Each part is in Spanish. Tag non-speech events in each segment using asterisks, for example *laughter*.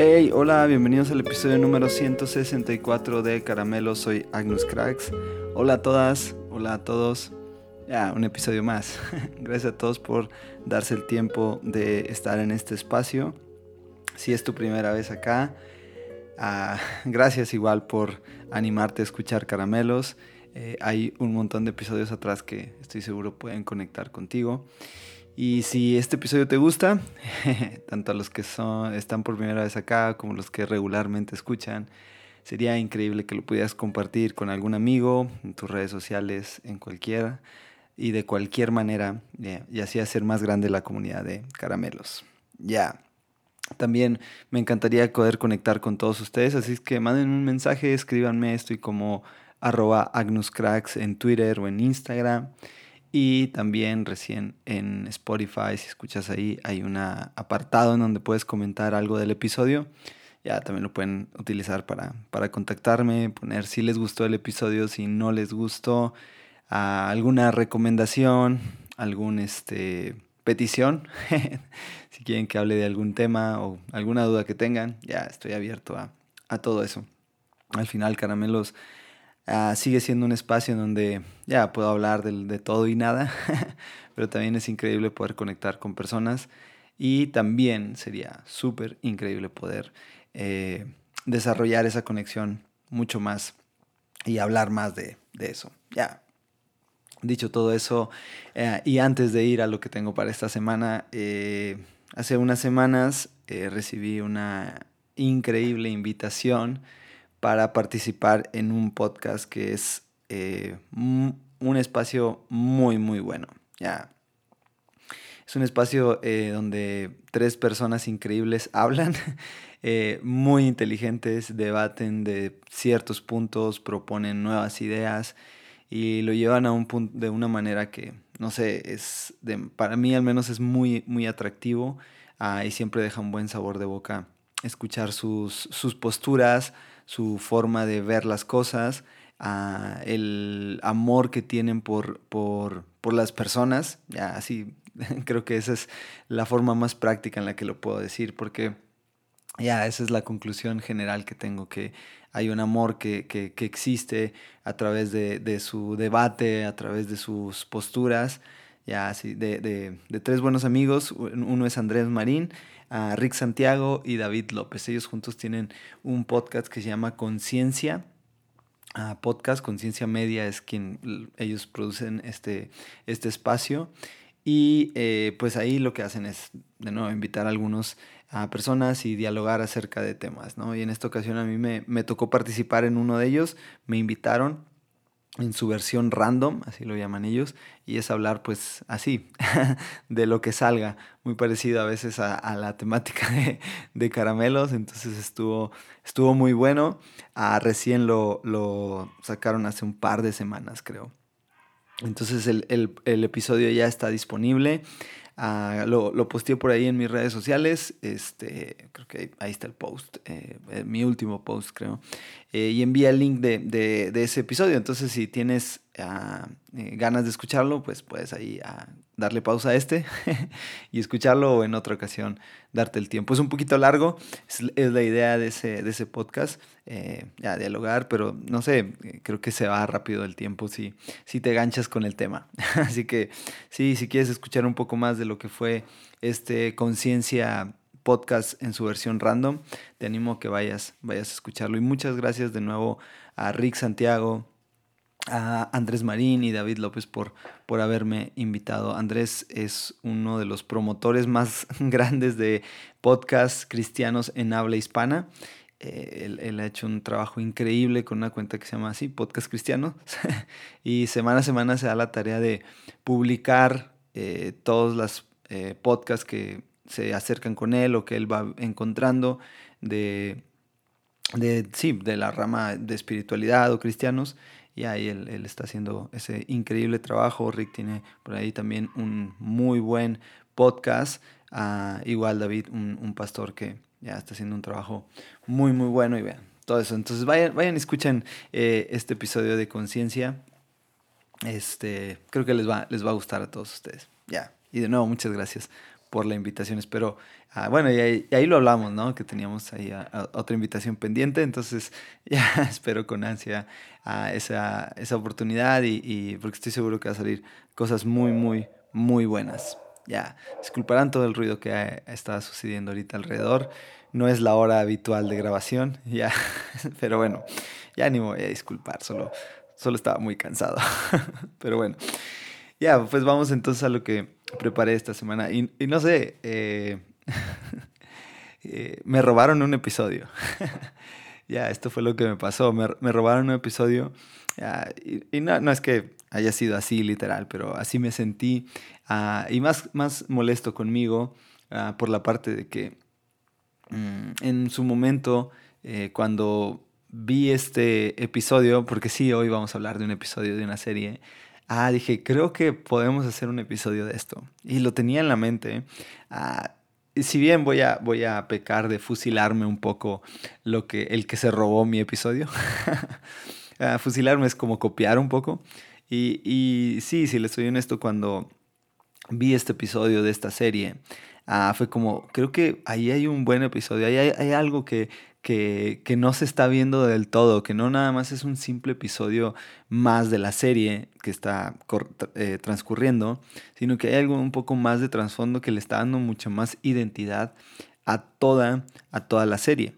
Hey, hola, bienvenidos al episodio número 164 de Caramelo, soy Agnus Cracks. Hola a todas, hola a todos. Ya, un episodio más. *laughs* Gracias a todos por darse el tiempo de estar en este espacio. Si es tu primera vez acá, ah, *laughs* gracias igual por animarte a escuchar Caramelos. Eh, hay un montón de episodios atrás que estoy seguro pueden conectar contigo. Y si este episodio te gusta, *laughs* tanto a los que son, están por primera vez acá como los que regularmente escuchan, sería increíble que lo pudieras compartir con algún amigo, en tus redes sociales, en cualquiera y de cualquier manera, y así hacer más grande la comunidad de caramelos. Ya. También me encantaría poder conectar con todos ustedes, así que manden un mensaje, escríbanme, estoy como arroba agnuscracks en Twitter o en Instagram. Y también recién en Spotify, si escuchas ahí, hay un apartado en donde puedes comentar algo del episodio. Ya también lo pueden utilizar para, para contactarme, poner si les gustó el episodio, si no les gustó, alguna recomendación, algún este petición, *laughs* si quieren que hable de algún tema o alguna duda que tengan, ya estoy abierto a, a todo eso. Al final, caramelos Ah, sigue siendo un espacio en donde ya puedo hablar de, todo y nada, *laughs* pero también es increíble poder conectar con personas y también sería súper increíble poder eh, desarrollar esa conexión mucho más y hablar más de, eso. Ya, dicho todo eso, eh, y antes de ir a lo que tengo para esta semana, eh, hace unas semanas recibí una increíble invitación para participar en un podcast que es eh, un espacio muy, muy bueno. Ya. Es un espacio eh, donde tres personas increíbles *laughs* hablan, eh, muy inteligentes, debaten de ciertos puntos, proponen nuevas ideas y lo llevan a un punto de una manera que, no sé, es para mí al menos es muy, muy atractivo y siempre deja un buen sabor de boca escuchar sus, sus posturas, su forma de ver las cosas, el amor que tienen por, por, las personas. Ya, así *laughs* creo que esa es la forma más práctica en la que lo puedo decir, porque ya esa es la conclusión general que tengo, que hay un amor que, existe a través de, su debate, a través de sus posturas, ya así, de, de tres buenos amigos, uno es Andrés Marín, a Rick Santiago y David López. Ellos juntos tienen un podcast que se llama Conciencia. podcast Conciencia Media es quien ellos producen este, este espacio. Y eh, pues ahí lo que hacen es, de nuevo, invitar a algunos a personas y dialogar acerca de temas, ¿no? Y en esta ocasión a mí me, me tocó participar en uno de ellos, me invitaron en su versión random, así lo llaman ellos, y es hablar pues así, *laughs* de lo que salga, muy parecido a veces a, la temática de, caramelos, entonces estuvo, estuvo muy bueno, ah, recién lo, lo, sacaron hace un par de semanas creo. Entonces el, el episodio ya está disponible, Ah, lo, lo posteé por ahí en mis redes sociales. Este, creo que ahí está el post, eh, eh, mi último post, creo. Eh, y envía el link de, de, de, ese episodio. Entonces, si tienes ah, ganas de escucharlo, pues puedes ahí ah, darle pausa a este *laughs* y escucharlo o en otra ocasión darte el tiempo. Es un poquito largo, es, la idea de ese, de ese podcast, eh, ya dialogar, pero no sé, creo que se va rápido el tiempo si, si te ganchas con el tema. *laughs* Así que sí, si quieres escuchar un poco más de lo que fue este Conciencia podcast en su versión random, te animo a que vayas, vayas a escucharlo. Y muchas gracias de nuevo a Rick Santiago, a Andrés Marín y David López por, por haberme invitado. Andrés es uno de los promotores más *laughs* grandes de podcasts cristianos en habla hispana. Eh, él, ha hecho un trabajo increíble con una cuenta que se llama así, Podcast Cristiano. *laughs* y semana a semana se da la tarea de publicar eh, todos los eh, podcasts que se acercan con él o que él va encontrando de, de, sí, de la rama de espiritualidad o cristianos y ahí él, está haciendo ese increíble trabajo. Rick tiene por ahí también un muy buen podcast. Ah, igual David, un, pastor que ya está haciendo un trabajo muy, muy bueno y vean todo eso. Entonces vayan, vayan y escuchen eh, este episodio de Conciencia. Este, creo que les va, les va a gustar a todos ustedes. Ya. Y de nuevo, muchas gracias por la invitación. Espero, ah, bueno, y ahí, lo hablamos, ¿no? Que teníamos ahí otra invitación pendiente, entonces *laughs* ya espero con ansia a esa, esa oportunidad y, y, porque estoy seguro que va a salir cosas muy, muy, muy buenas. Ya, disculparán todo el ruido que está sucediendo ahorita alrededor. No es la hora habitual de grabación, *laughs* ya, pero bueno, ya ni me voy a disculpar, solo, solo estaba muy cansado. *laughs* pero bueno, ya, pues vamos entonces a lo que preparé esta semana. Y, no sé, eh, *laughs* eh, me robaron un episodio. *laughs* ya, esto fue lo que me pasó. Me, robaron un episodio. y, no, no, es que haya sido así literal, pero así me sentí. Ah, y más, más molesto conmigo ah, por la parte de que mm, en su momento, eh, cuando vi este episodio, porque sí, hoy vamos a hablar de un episodio de una serie, ah, dije, creo que podemos hacer un episodio de esto. Y lo tenía en la mente. Ah, y si bien voy a, voy a pecar de fusilarme un poco lo que, el que se robó mi episodio, *laughs* ah, fusilarme es como copiar un poco. Y, y sí, si le soy honesto, cuando vi este episodio de esta serie, ah, fue como, creo que ahí hay un buen episodio, ahí hay algo que, que, no se está viendo del todo, que no nada más es un simple episodio más de la serie que está eh, transcurriendo, sino que hay algo un poco más de trasfondo que le está dando mucha más identidad a toda, a toda la serie.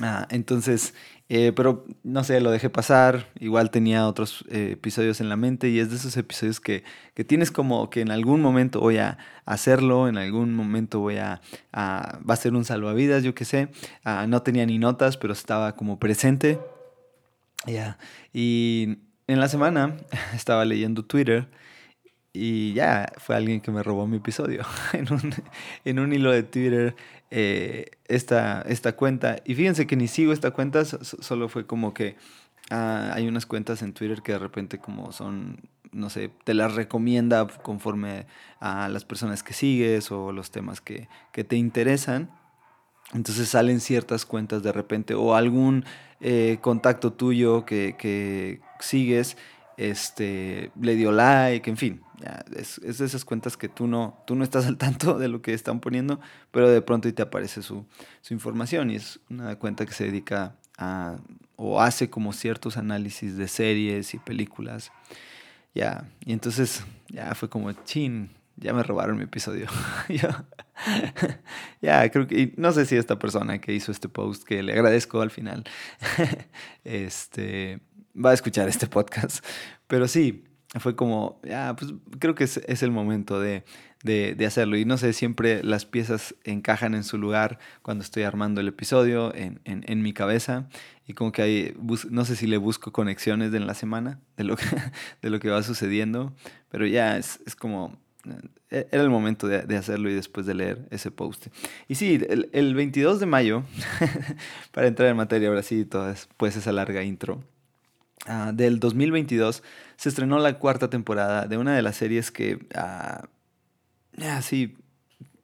Ah, entonces, eh, pero no sé, lo dejé pasar. Igual tenía otros eh, episodios en la mente y es de esos episodios que, que, tienes como que en algún momento voy a hacerlo, en algún momento voy a. va a ser un salvavidas, yo qué sé. Ah, no tenía ni notas, pero estaba como presente. Ya. Y en la semana *laughs* estaba leyendo Twitter y ya fue alguien que me robó mi episodio *laughs* en un, en un hilo de Twitter eh, esta, esta cuenta. Y fíjense que ni sigo esta cuenta, solo fue como que ah, hay unas cuentas en Twitter que de repente como son, no sé, te las recomienda conforme a las personas que sigues o los temas que, que te interesan. Entonces salen ciertas cuentas de repente o algún eh, contacto tuyo que, que sigues este, le dio like, en fin. es, de esas cuentas que tú no, tú no estás al tanto de lo que están poniendo, pero de pronto te aparece su, información y es una cuenta que se dedica a o hace como ciertos análisis de series y películas. Ya, y entonces ya fue como, chin, ya me robaron mi episodio. *laughs* *laughs* ya, creo que, no sé si esta persona que hizo este post, que le agradezco al final, *laughs* este, va a escuchar este podcast. *laughs* Pero sí, fue como, ya, pues creo que es, el momento de, hacerlo. Y no sé, siempre las piezas encajan en su lugar cuando estoy armando el episodio en, mi cabeza. Y como que hay, no sé si le busco conexiones de en la semana, de lo *laughs* que, de lo que va sucediendo. Pero ya es, como, eh, era el momento de, hacerlo y después de leer ese post. Y sí, el, el 22 de mayo, *laughs* para entrar en materia ahora sí, toda pues esa larga intro. Ah, del 2022 se estrenó la cuarta temporada de una de las series que, uh, sí,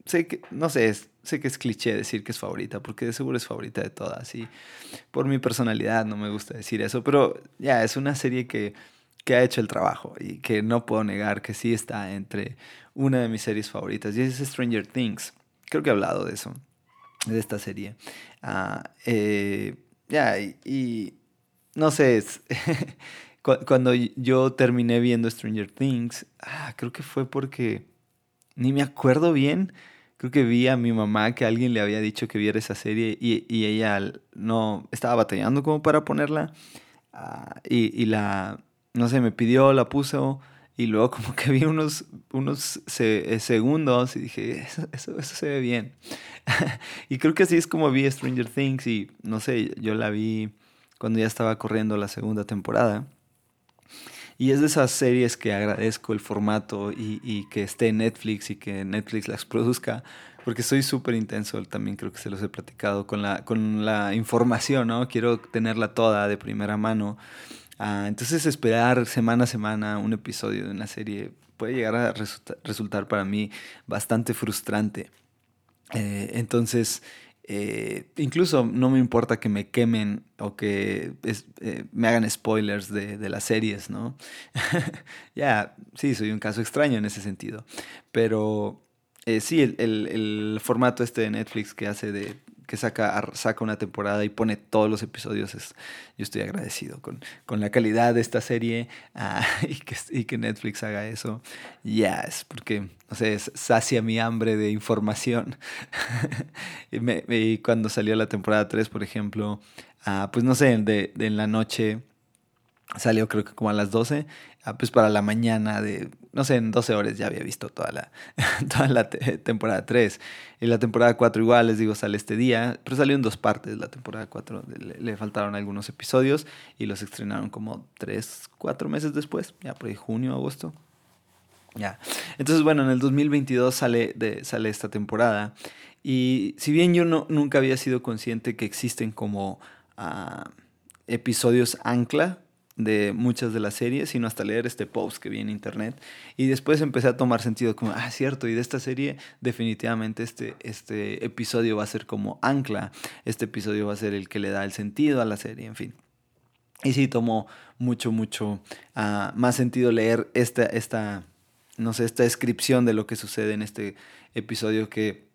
sé que, no sé, sé que es cliché decir que es favorita, porque de seguro es favorita de todas, y por mi personalidad no me gusta decir eso, pero ya, es una serie que, que ha hecho el trabajo y que no puedo negar que sí está entre una de mis series favoritas, y es Stranger Things. Creo que he hablado de eso, de esta serie. Eh, ya, y no sé, *laughs* cuando yo terminé viendo Stranger Things, ah, creo que fue porque ni me acuerdo bien. Creo que vi a mi mamá que alguien le había dicho que viera esa serie y, ella no estaba batallando como para ponerla. Ah, y, la, no sé, me pidió, la puso y luego *laughs* como que vi unos, unos eh, segundos y dije, eso, eso, eso se ve bien. *laughs* y creo que así es como vi Stranger Things y no sé, yo la vi cuando ya estaba corriendo la segunda temporada. Y es de esas series que agradezco el formato y, que esté en Netflix y que Netflix las *laughs* produzca, porque soy súper intenso, también creo que se los he platicado con la, con la información, ¿no? Quiero tenerla toda de primera mano. Ah, entonces esperar semana a semana un episodio de una serie puede llegar a resultar para mí bastante frustrante. Eh, entonces, eh, incluso no me importa que me quemen o que eh, me hagan spoilers de, de las series, ¿no? *laughs* ya, sí, soy un caso extraño en ese sentido. Pero eh, sí, el, el, formato este de Netflix que hace de que saca, saca una temporada y pone todos los episodios, es, yo estoy agradecido con, con la calidad de esta serie *laughs* ah, y, que, Netflix haga eso. Ya, es porque, no sé, sacia mi hambre de información. *laughs* y, cuando salió la temporada 3, por ejemplo, ah, pues no sé, de, de en la noche salió creo que como a las 12 Ah, pues para la mañana de, no sé, en 12 horas ya había visto toda la, *laughs* toda la temporada 3. Y la temporada 4 igual, les digo, sale este día, pero salió en dos partes la temporada 4. Le, faltaron algunos episodios y los estrenaron como 3, 4 meses después, ya por ahí junio, agosto. Ya. Entonces, bueno, en el 2022 sale, de, sale esta temporada. Y si bien yo no, nunca había sido consciente que existen como uh, episodios ancla, de muchas de las series, sino hasta leer este post que vi en internet. Y después empecé a tomar sentido como, ah, cierto, y de esta serie definitivamente este, este episodio va a ser como ancla, este episodio va a ser el que le da el sentido a la serie, en fin. Y sí, tomó mucho, mucho uh, más sentido leer esta, esta, no sé, esta descripción de lo que sucede en este episodio que,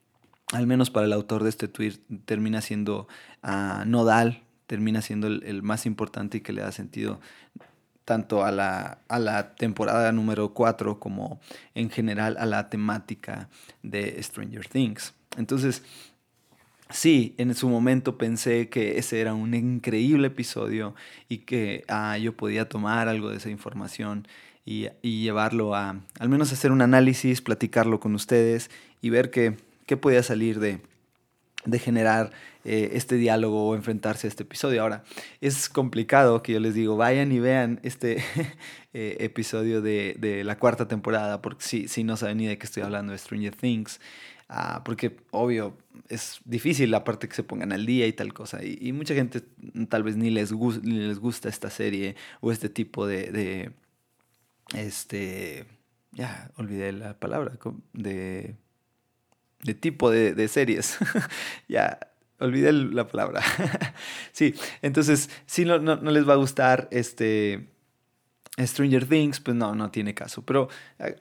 al menos para el autor de este tweet, termina siendo uh, nodal termina siendo el, más importante y que le da sentido tanto a la, temporada número 4 como en general a la temática de Stranger Things. Entonces, sí, en su momento pensé que ese era un increíble episodio y que ah, yo podía tomar algo de esa información y, y, llevarlo a, al menos hacer un análisis, platicarlo con ustedes y ver qué podía salir de, de generar eh, este diálogo o enfrentarse a este episodio. Ahora, es complicado que yo les digo, vayan y vean este *laughs* eh, episodio de, la cuarta temporada, porque si, no saben ni de qué estoy hablando de Stranger Things, ah, porque obvio es difícil la parte que se pongan al día y tal cosa, y, mucha gente tal vez ni les, les gusta esta serie o este tipo de, de este, ya olvidé la palabra, de de tipo de, series. *laughs* ya, olvidé la palabra. *laughs* sí, entonces, si no, no, les va a gustar este Stranger Things, pues no, no tiene caso. Pero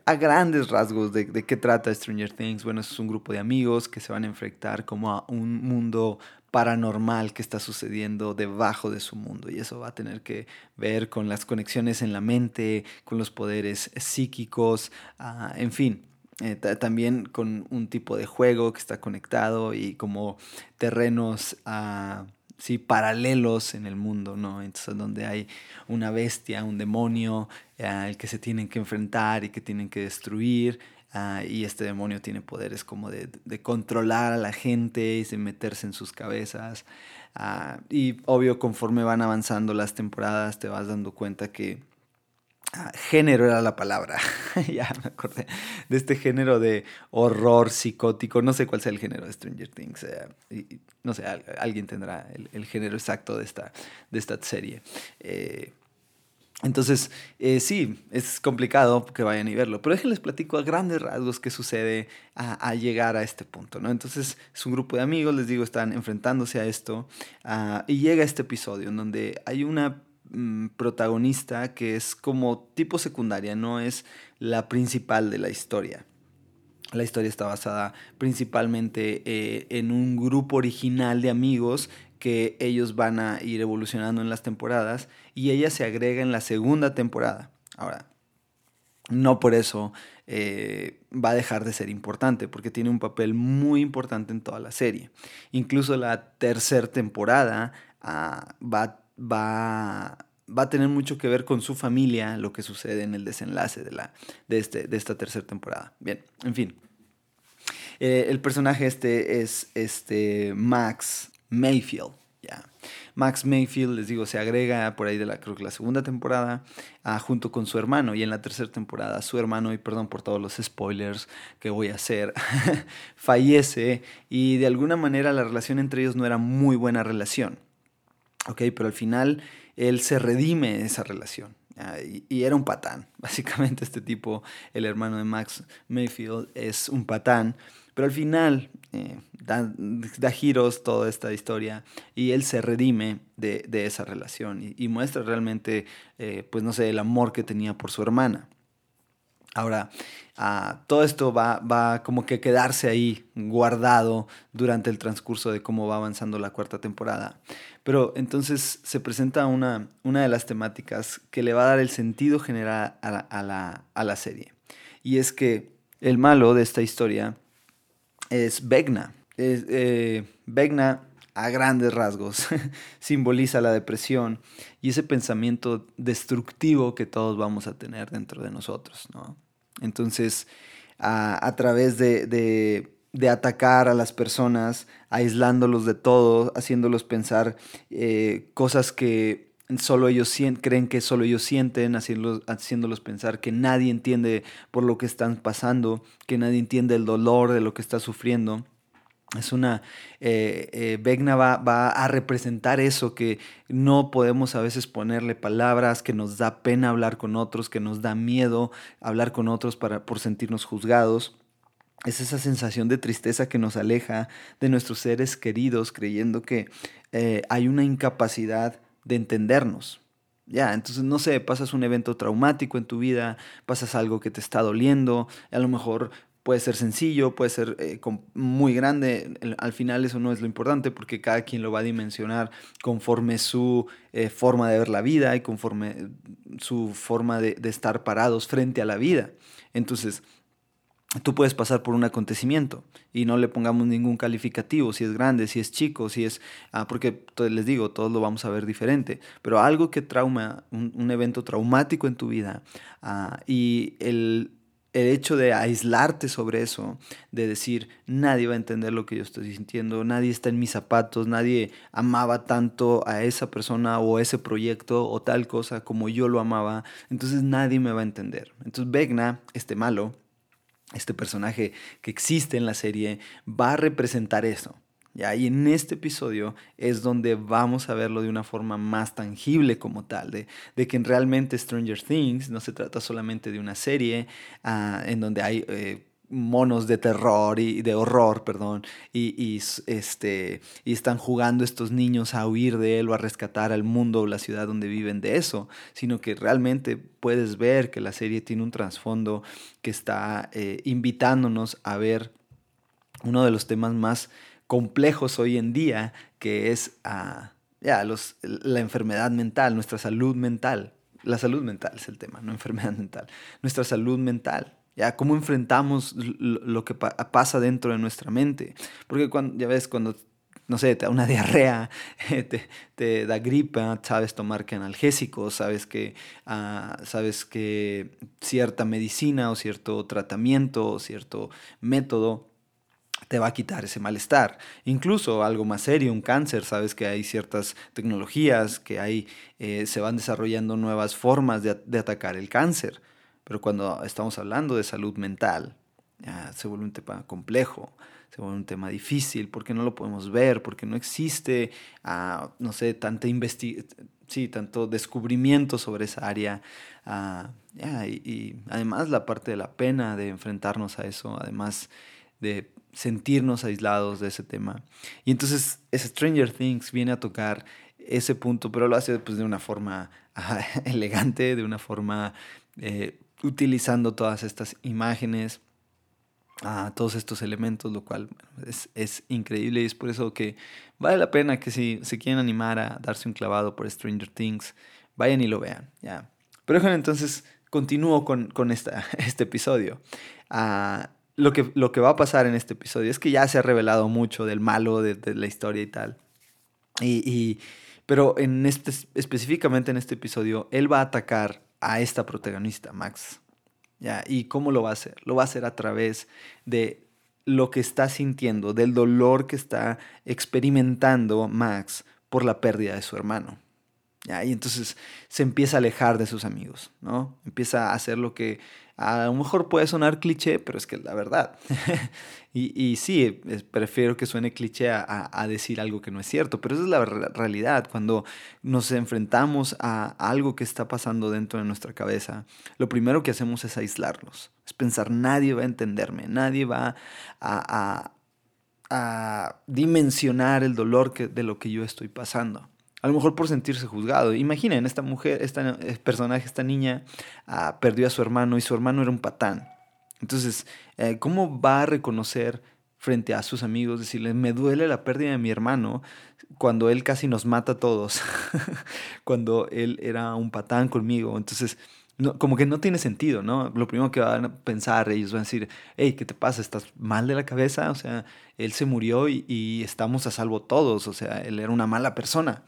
a, grandes rasgos de, de, qué trata Stranger Things, bueno, es un grupo de amigos que se van a enfrentar como a un mundo paranormal que está sucediendo debajo de su mundo y eso va a tener que ver con las conexiones en la mente, con los poderes psíquicos, ah, en fin, eh, también con un tipo de juego que está conectado y como terrenos uh, sí, paralelos en el mundo, ¿no? Entonces donde hay una bestia, un demonio eh, al que se tienen que enfrentar y que tienen que destruir. Ah, y este demonio tiene poderes como de, de, controlar a la gente y de meterse en sus cabezas. y obvio, conforme van avanzando las temporadas, te vas dando cuenta que Ah, género era la palabra, *laughs* ya me acordé, de este género de horror psicótico, no sé cuál sea el género de Stranger Things, eh, no sé, alguien tendrá el, género exacto de esta, de esta serie. Eh, entonces, eh, sí, es complicado que vayan y verlo, pero déjenles platico a grandes rasgos qué sucede a, llegar a este punto, ¿no? Entonces, es un grupo de amigos, les digo, están enfrentándose a esto, ah, y llega este episodio en donde hay una Mm, protagonista que es como tipo secundaria, no es la principal de la historia. La historia está basada principalmente eh, en un grupo original de amigos que ellos van a ir evolucionando en las temporadas y ella se agrega en la segunda temporada. Ahora, no por eso eh, va a dejar de ser importante, porque tiene un papel muy importante en toda la serie. Incluso la tercera temporada ah, va va, va a tener mucho que ver con su familia, lo que sucede en el desenlace de, la, de, este, de esta tercera temporada. Bien, en fin. Eh, el personaje este es este Max Mayfield. ya Max Mayfield, les digo, se agrega por ahí de la, creo que la segunda temporada, ah, junto con su hermano. Y en la tercera temporada, su hermano, y perdón por todos los spoilers que voy a hacer, *laughs* fallece. Y de alguna manera la relación entre ellos no era muy buena relación. Ok, pero al final él se redime de esa relación. Y, era un patán. *laughs* Básicamente este tipo, el hermano de Max Mayfield, es un patán. Pero al final eh, da, giros toda esta historia y él se redime de, esa relación y, muestra realmente, eh, pues no sé, el amor que tenía por su hermana. Ahora, ah, todo esto va, va como que quedarse ahí guardado durante el transcurso de cómo va avanzando la cuarta temporada. Pero entonces se presenta una, una de las temáticas que le va a dar el sentido general a la, a la, a la serie. Y es que el malo de esta historia es Vegna. Es, eh, a grandes rasgos, *laughs* simboliza la depresión y ese pensamiento destructivo que todos vamos a tener dentro de nosotros. ¿no? Entonces, a, a través de, de, atacar a las personas, aislándolos de todo, haciéndolos pensar eh, cosas que solo ellos creen que solo ellos sienten, haciéndolos, haciéndolos pensar que nadie entiende por lo que están pasando, que nadie entiende el dolor de lo que está sufriendo es una, eh, eh, Vegna va, va, a representar eso, que no podemos a veces ponerle palabras, que nos da pena hablar con otros, que nos da miedo hablar con otros para, por sentirnos juzgados. Es esa sensación de tristeza que nos aleja de nuestros seres queridos, creyendo que eh, hay una incapacidad de entendernos. Ya, entonces no sé, pasas un evento traumático en tu vida, pasas algo que te está doliendo, a lo mejor Puede ser sencillo, puede ser eh, muy grande. Al final eso no es lo importante porque cada quien lo va a dimensionar conforme su eh, forma de ver la vida y conforme su forma de, estar parados frente a la vida. Entonces, tú puedes pasar por un acontecimiento y no le pongamos ningún calificativo, si es grande, si es chico, si es... Ah, porque les digo, todos lo vamos a ver diferente, pero algo que trauma, un, evento traumático en tu vida ah, y el el hecho de aislarte sobre eso, de decir, nadie va a entender lo que yo estoy sintiendo, nadie está en mis zapatos, nadie amaba tanto a esa persona o ese proyecto o tal cosa como yo lo amaba, entonces nadie me va a entender. Entonces Vegna, este malo, este personaje que existe en la serie, va a representar eso. Y en este episodio es donde vamos a verlo de una forma más tangible como tal, de, de que realmente Stranger Things no se trata solamente de una serie uh, en donde hay... Eh, monos de terror y de horror, perdón, y, y, este, y están jugando estos niños a huir de él o a rescatar al mundo o la ciudad donde viven de eso, sino que realmente puedes ver que la serie tiene un trasfondo que está eh, invitándonos a ver uno de los temas más complejos hoy en día, que es ah, los, la enfermedad mental, nuestra salud mental. La salud mental es el tema, no enfermedad mental. Nuestra salud mental. ¿Ya? ¿Cómo enfrentamos lo que pasa dentro de nuestra mente? Porque cuando, ya ves, cuando, no sé, te da una *laughs* diarrea, te, te da gripa, sabes tomar que analgésicos, sabes que, uh, sabes que cierta medicina o cierto tratamiento o cierto método te va a quitar ese malestar. Incluso algo más serio, un cáncer, sabes que hay ciertas tecnologías, que hay, eh, se van desarrollando nuevas formas de, atacar el cáncer. Pero cuando estamos hablando de salud mental, se vuelve un tema complejo, se vuelve un tema difícil, porque no lo podemos ver, porque no existe, uh, no sé, tanta sí, tanto descubrimiento sobre esa área. Yeah, y, además la parte de la pena de enfrentarnos a eso, además de sentirnos aislados de ese tema. Y entonces Stranger Things viene a tocar ese punto, pero lo hace pues, de una forma *laughs* elegante, de una forma eh, utilizando todas estas imágenes, a todos estos elementos, lo cual es, es, increíble y es por eso que vale la pena que si se quieren animar a darse un clavado por Stranger Things, vayan y lo vean. ¿ya? Pero bueno, entonces continúo con, con esta, *laughs* este episodio. Uh, lo que, lo que va a pasar en este episodio es que ya se ha revelado mucho del malo de, de la historia y tal. Y, y, pero en este, específicamente en este episodio, él va a atacar a esta protagonista, Max. ¿ya? ¿Y cómo lo va a hacer? Lo va a hacer a través de lo que está sintiendo, del dolor que está experimentando Max por la pérdida de su hermano. ¿ya? Y entonces se empieza a alejar de sus amigos, ¿no? Empieza a hacer lo que a lo mejor puede sonar cliché, pero es que es la verdad. *laughs* y, y, sí, prefiero que suene cliché a, a, decir algo que no es cierto, pero esa es la realidad. Cuando nos enfrentamos a algo que está pasando dentro de nuestra cabeza, lo primero que hacemos es aislarnos. Es pensar, nadie va a entenderme, nadie va a, a dimensionar el dolor que, de lo que yo estoy pasando. A lo mejor por sentirse juzgado. Imaginen, esta mujer, este personaje, esta niña, ah, perdió a su hermano y su hermano era un patán. Entonces, eh, ¿cómo va a reconocer frente a sus amigos, decirles, me duele la pérdida de mi hermano, cuando él casi nos mata a todos, *laughs* cuando él era un patán conmigo? Entonces, como que no tiene sentido, ¿no? Lo primero que van a pensar, ellos van a decir, hey, ¿qué te pasa? ¿Estás mal de la cabeza? O sea, él se murió y, y estamos a salvo todos, o sea, él era una mala persona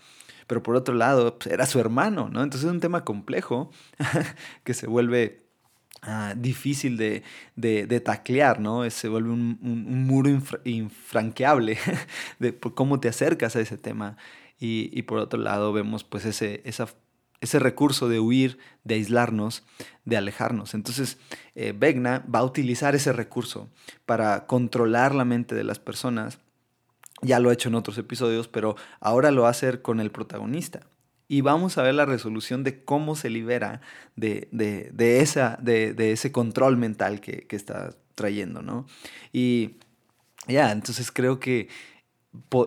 pero por otro lado pues, era su hermano, ¿no? Entonces es un tema complejo *laughs* que se vuelve ah, difícil de, de, taclear, ¿no? Se vuelve un, muro infranqueable *laughs* de cómo te acercas a ese tema. Y, por otro lado vemos pues ese, ese recurso de huir, de aislarnos, de alejarnos. Entonces, eh, Vegna va a utilizar ese recurso para controlar la mente de las personas ya lo ha hecho en otros episodios, pero ahora lo va a hacer con el protagonista. Y vamos a ver la resolución de cómo se libera de, esa, de, ese control mental que, está trayendo, ¿no? Y ya, entonces creo que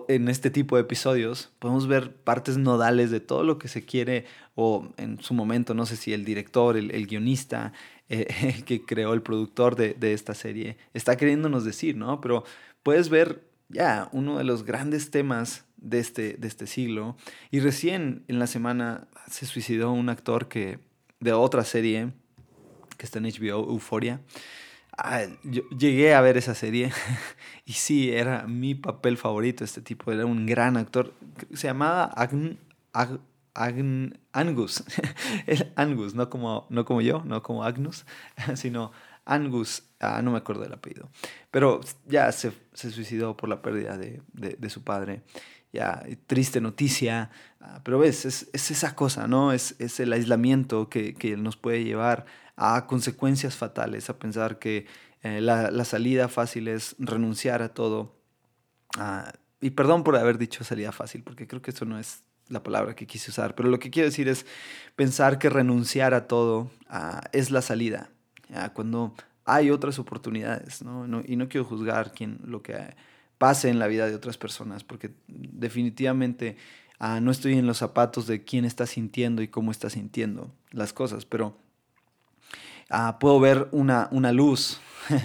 en este tipo de episodios podemos ver partes nodales de todo lo que se quiere, o en su momento, no sé si el director, el, guionista, eh, *laughs* el que creó el productor de, de, esta serie, está queriéndonos decir, ¿no? Pero puedes ver ya uno de los grandes temas de este, de este siglo. Y recién en la semana se suicidó un actor que, de otra serie que está en HBO, Euphoria. Ah, yo llegué a ver esa serie *laughs* y sí, era mi papel favorito. Este tipo era un gran actor. Se llamaba Angus. *laughs* Angus, no como, no como yo, no como Agnus, *laughs* sino Angus, ah, no me acuerdo del apellido, pero ya se, suicidó por la pérdida de, su padre. Ya, triste noticia, ah, pero ves, es, esa cosa, ¿no? Es, es el aislamiento que, nos puede llevar a consecuencias fatales, a pensar que eh, la, salida fácil es renunciar a todo. Ah, y perdón por haber dicho salida fácil, porque creo que eso no es la palabra que quise usar, pero lo que quiero decir es pensar que renunciar a todo es la salida cuando hay otras oportunidades, ¿no? Y no quiero juzgar quién, lo que pase en la vida de otras personas, porque definitivamente ah, no estoy en los zapatos de quién está sintiendo y cómo está sintiendo las cosas, pero ah, puedo ver una, una luz, *laughs*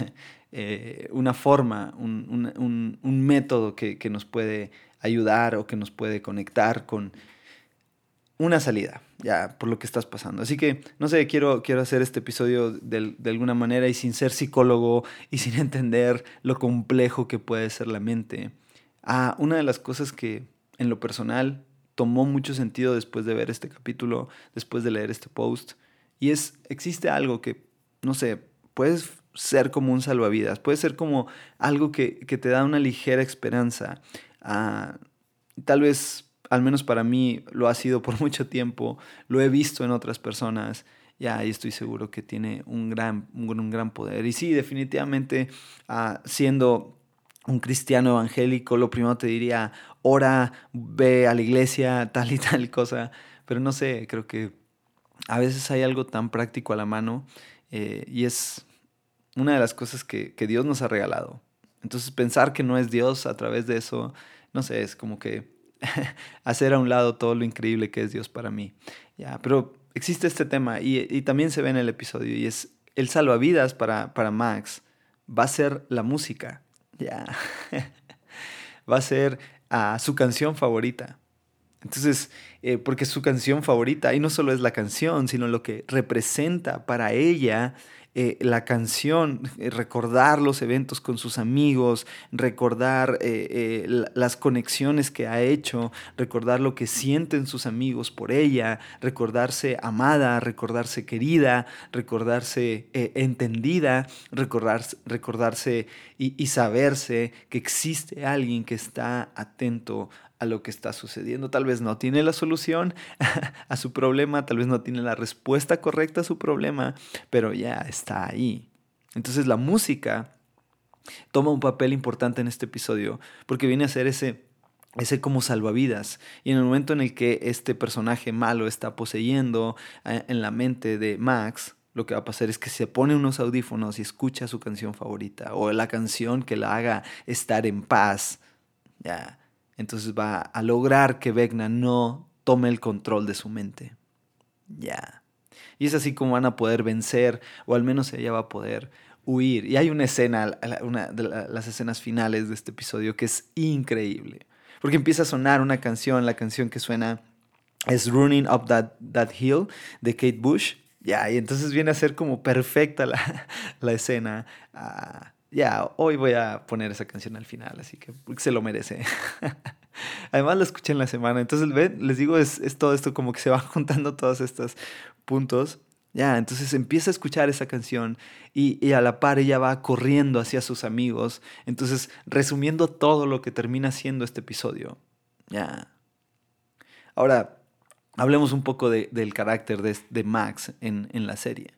eh, una forma, un, un, un método que, que, nos puede ayudar o que nos puede conectar con una salida, ya, por lo que estás pasando. Así que, no sé, quiero, quiero hacer este episodio de, alguna manera y sin ser psicólogo y sin *laughs* entender lo complejo que puede ser la mente. Ah, una de las cosas que en lo personal tomó mucho sentido después de ver este capítulo, después de leer este post, y es, existe algo que, no sé, puedes ser como un salvavidas, puede ser como algo que, te da una ligera esperanza. Ah, tal vez al menos para mí lo ha sido por *laughs* mucho tiempo, lo he visto en otras personas, y estoy seguro que tiene un gran, un, gran poder. Y sí, definitivamente, ah, siendo un cristiano evangélico, lo primero te diría, ora, ve a la iglesia, *laughs* tal y tal cosa, pero no sé, creo que a veces hay algo tan práctico a la mano eh, y es una de las cosas que, que Dios nos ha regalado. Entonces pensar que no es Dios a través de eso, no sé, es como que *laughs* hacer a un lado todo lo increíble que es Dios para mí. Ya, pero existe este tema y, también se ve en el episodio y es el salvavidas para, para Max va a ser la música. Ya. *laughs* va a ser a su canción favorita. Entonces, eh, porque su canción favorita, y no solo es la canción, sino lo que representa para ella eh, la canción, eh, recordar los eventos con sus amigos, recordar eh, las conexiones que ha hecho, recordar lo que sienten sus amigos por ella, recordarse amada, recordarse querida, recordarse entendida, recordarse, recordarse y, y saberse que existe alguien que está atento a lo que está sucediendo. Tal vez no tiene la solución *laughs* a su problema, tal vez no tiene la respuesta correcta a su problema, pero ya está ahí. Entonces la música toma un papel importante en este episodio porque viene a ser ese ese como salvavidas. Y en el momento en el que este personaje malo está poseyendo eh, en la mente de Max, lo que va a pasar es que se pone unos audífonos y escucha su canción favorita o la canción que la haga estar en paz. Ya entonces va a lograr que Vecna no tome el control de su mente. Ya. Y es así como van a poder vencer, o al menos ella va a poder huir. Y hay una escena, una de las escenas finales de este episodio que es increíble. Porque empieza a sonar una canción, la canción que suena es Running Up That, Hill de Kate Bush. Ya, y entonces viene a ser como perfecta la, *laughs* la escena. Ah, ya, hoy voy a poner esa canción al final, así que se lo merece. *laughs* Además la escuché en la semana, entonces ¿ven? les digo, es, es todo esto como que se van *laughs* juntando todos estos puntos. Ya, entonces empieza a escuchar esa canción y, y, a la par ella va corriendo hacia sus amigos. Entonces, resumiendo todo lo que termina siendo este episodio. Ya. Ahora, hablemos un poco de, del carácter de, de Max en, en, la serie.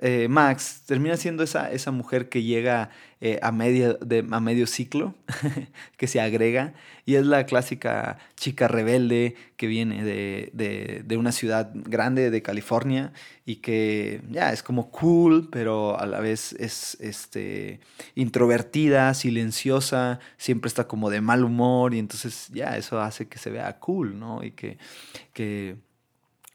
Eh, Max termina siendo esa, esa mujer que llega eh, a, a medio ciclo, *laughs* que se agrega, y es la clásica chica rebelde que viene de, de, de, una ciudad grande de California y que ya es como cool, pero a la vez es este, introvertida, silenciosa, siempre está como de mal humor, y entonces ya eso hace que se vea cool, ¿no? Y que, que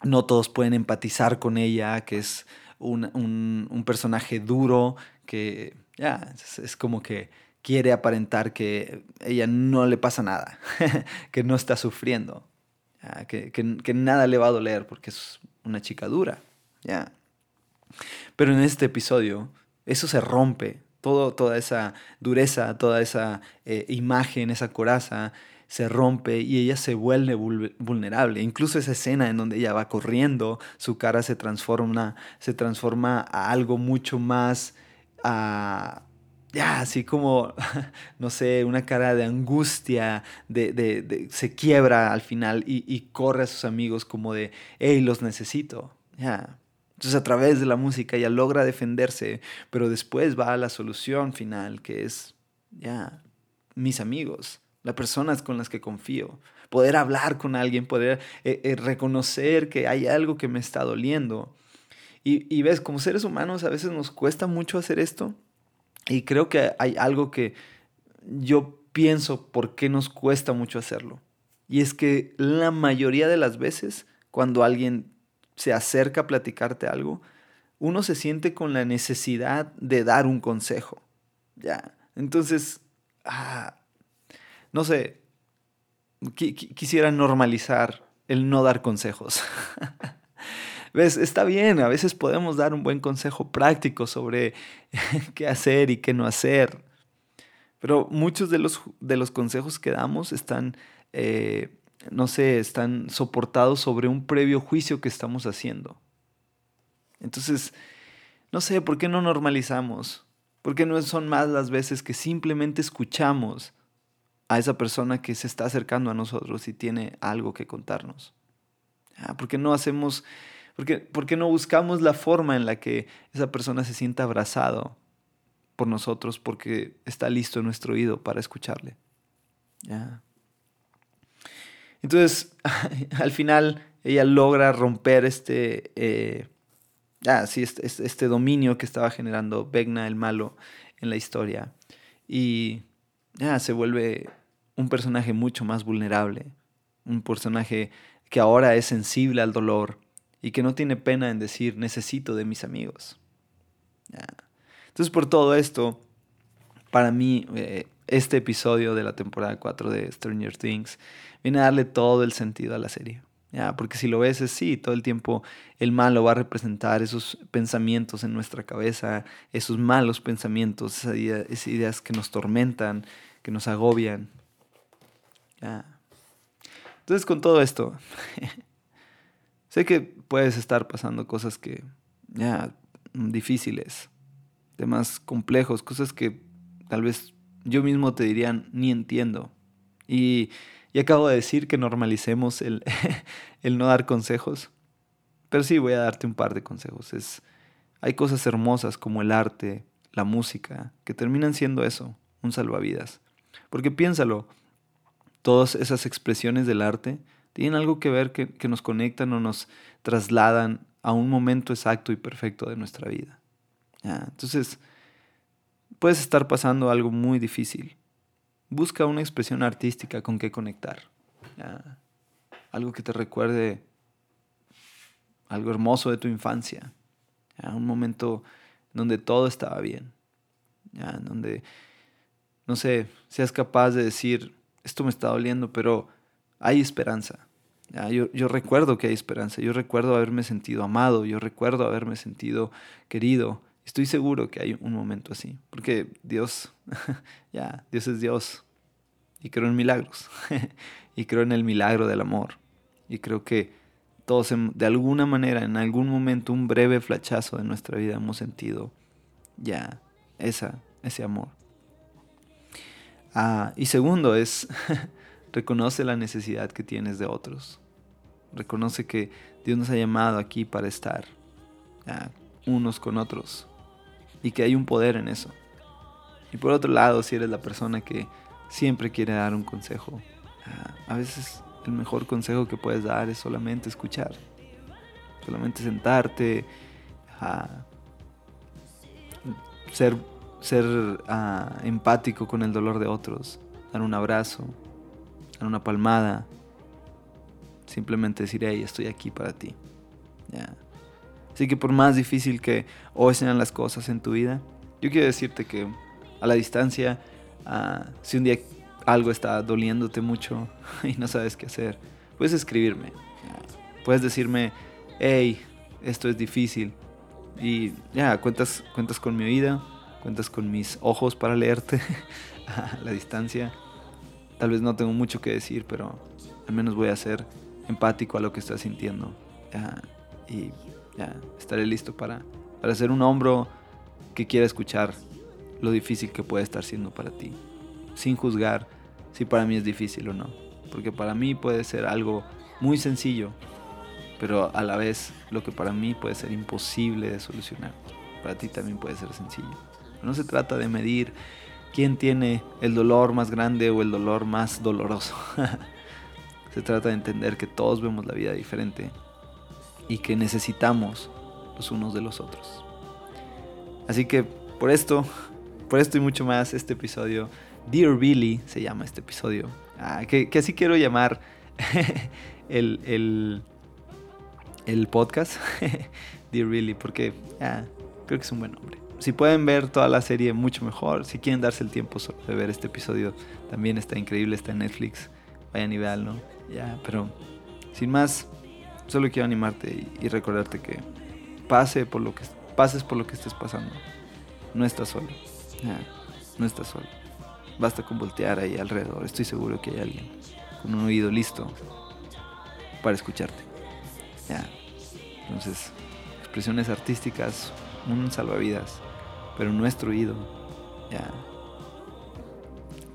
no todos pueden empatizar con ella, que es un, un, personaje duro que ya es, como que quiere aparentar que ella no le pasa nada, *laughs* que no está sufriendo, que, que, nada le va a doler porque es una chica dura. Pero en este episodio eso se rompe, todo, toda esa dureza, toda esa eh, imagen, esa coraza, se rompe y ella se vuelve vulnerable. Incluso esa escena en donde ella va corriendo, su cara se transforma, se transforma a algo mucho más, a, ya, así como, *laughs* no sé, una cara de angustia, de, de, se quiebra al final y, y, corre a sus amigos como de, hey, los necesito. Ya. Entonces a través de la música ella logra defenderse, pero después va a la solución final, que es, ya, mis amigos las personas con las que confío, poder hablar con alguien, poder eh, eh, reconocer que hay algo que me está doliendo. Y, y, ves, como seres humanos a veces nos cuesta mucho hacer esto y creo que hay algo que yo pienso por qué nos cuesta mucho hacerlo. Y es que la mayoría de las veces cuando alguien se acerca a platicarte algo, uno se siente con la necesidad de dar un consejo. Ya. Entonces, ah, no sé, quisiera normalizar el no dar consejos. *laughs* ¿Ves? Está bien, a veces podemos dar un buen consejo práctico sobre *laughs* qué hacer y qué no hacer. Pero muchos de los, de los consejos que damos están, eh, no sé, están soportados sobre un previo juicio que estamos haciendo. Entonces, no sé, ¿por qué no normalizamos? ¿Por qué no son más las veces que simplemente escuchamos? A esa persona que se está acercando a nosotros y tiene algo que contarnos. Ah, ¿Por qué no hacemos, por qué, no buscamos la forma en la que esa persona se sienta abrazado por nosotros porque está listo nuestro oído para escucharle? Entonces, *laughs* al final, ella logra romper este, eh, este, este, este, dominio que estaba generando Vegna el malo en la historia. Y ya se vuelve un personaje mucho más vulnerable, un personaje que ahora es sensible al dolor y que no tiene pena en decir necesito de mis amigos. Entonces por todo esto, para mí eh, este episodio de la temporada 4 de Stranger Things viene a darle todo el sentido a la serie. Porque si lo ves es sí, todo el tiempo el malo va a representar esos pensamientos en nuestra cabeza, esos malos pensamientos, esas ideas que nos tormentan, que nos agobian. Entonces con todo esto, *laughs* sé que puedes estar pasando cosas que, ya, difíciles, temas complejos, cosas que tal vez yo mismo te diría ni entiendo. Y, y acabo de decir que normalicemos el, *laughs* el no dar consejos, pero sí voy a darte un par de consejos. Es, hay cosas hermosas como el arte, la música, que terminan siendo eso, un salvavidas. Porque piénsalo, todas esas expresiones del arte tienen algo que ver que, nos conectan o nos trasladan a un momento exacto y perfecto de nuestra vida. Entonces, puedes estar pasando algo muy difícil. Busca una expresión artística con que conectar. algo que te recuerde algo hermoso de tu infancia, un momento donde todo estaba bien, donde, no sé, seas capaz de decir, esto me está doliendo, pero hay esperanza. Yo, yo, recuerdo que hay esperanza, yo recuerdo haberme sentido amado, yo recuerdo haberme sentido querido. Estoy seguro que hay un momento así, porque Dios, *laughs* ya, Dios es Dios. Y creo en milagros, *laughs* y creo en el milagro del amor. Y creo que todos de alguna manera, en algún momento, un breve flachazo de nuestra vida hemos sentido ya esa, ese amor. Ah, y segundo es, *laughs* reconoce la necesidad que tienes de otros. Reconoce que Dios nos ha llamado aquí para estar unos con otros y que hay un poder en eso. Y por otro lado, si eres la persona que siempre quiere dar un consejo, ah, a veces el mejor consejo que puedes dar es solamente escuchar. Solamente sentarte, ser, ser ah, empático con el dolor de otros, dar un abrazo, dar una palmada, simplemente decir, hey, estoy aquí para ti. Así que por más difícil que hoy sean las cosas en tu vida, yo quiero decirte que a la distancia, ah, si un día algo está doliéndote mucho *laughs* y no sabes qué hacer, puedes escribirme. Puedes decirme, hey, esto es difícil. Y ya, cuentas, cuentas con mi oída, cuentas con mis ojos para leerte *laughs* a la distancia. Tal vez no tengo mucho que decir, pero al menos voy a ser empático a lo que estás sintiendo. y ya, estaré listo para, para ser un hombro que quiera escuchar lo difícil que puede estar siendo para ti sin juzgar si para mí es difícil o no. Porque para mí puede ser algo muy sencillo, pero a la vez lo que para mí puede ser imposible de solucionar, para ti también puede ser sencillo. No se trata de medir quién tiene el dolor más grande o el dolor más doloroso. *laughs* se trata de entender que todos vemos la vida diferente y que necesitamos los unos de los otros. Así que por esto, por esto y mucho más, este episodio Dear Billy se llama este episodio. Ah, que, así quiero llamar *laughs* el, el, podcast. *laughs* Dear Billy, porque ah, creo que es un buen nombre. Si pueden ver toda la serie, mucho mejor. Si quieren darse el tiempo de ver este episodio, también está increíble, está en Netflix. Vayan y veanlo. Ya, pero sin más, solo quiero animarte y, recordarte que pase por lo que pases por lo que estés pasando. No estás solo. no estás solo. Basta con voltear ahí alrededor. Estoy seguro que hay alguien con un oído listo para escucharte. Ya. Entonces, expresiones artísticas, un salvavidas, pero nuestro oído ya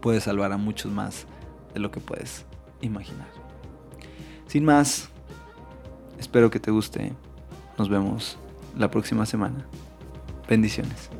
puede salvar a muchos más de lo que puedes imaginar. Sin más, espero que te guste. Nos vemos la próxima semana. Bendiciones.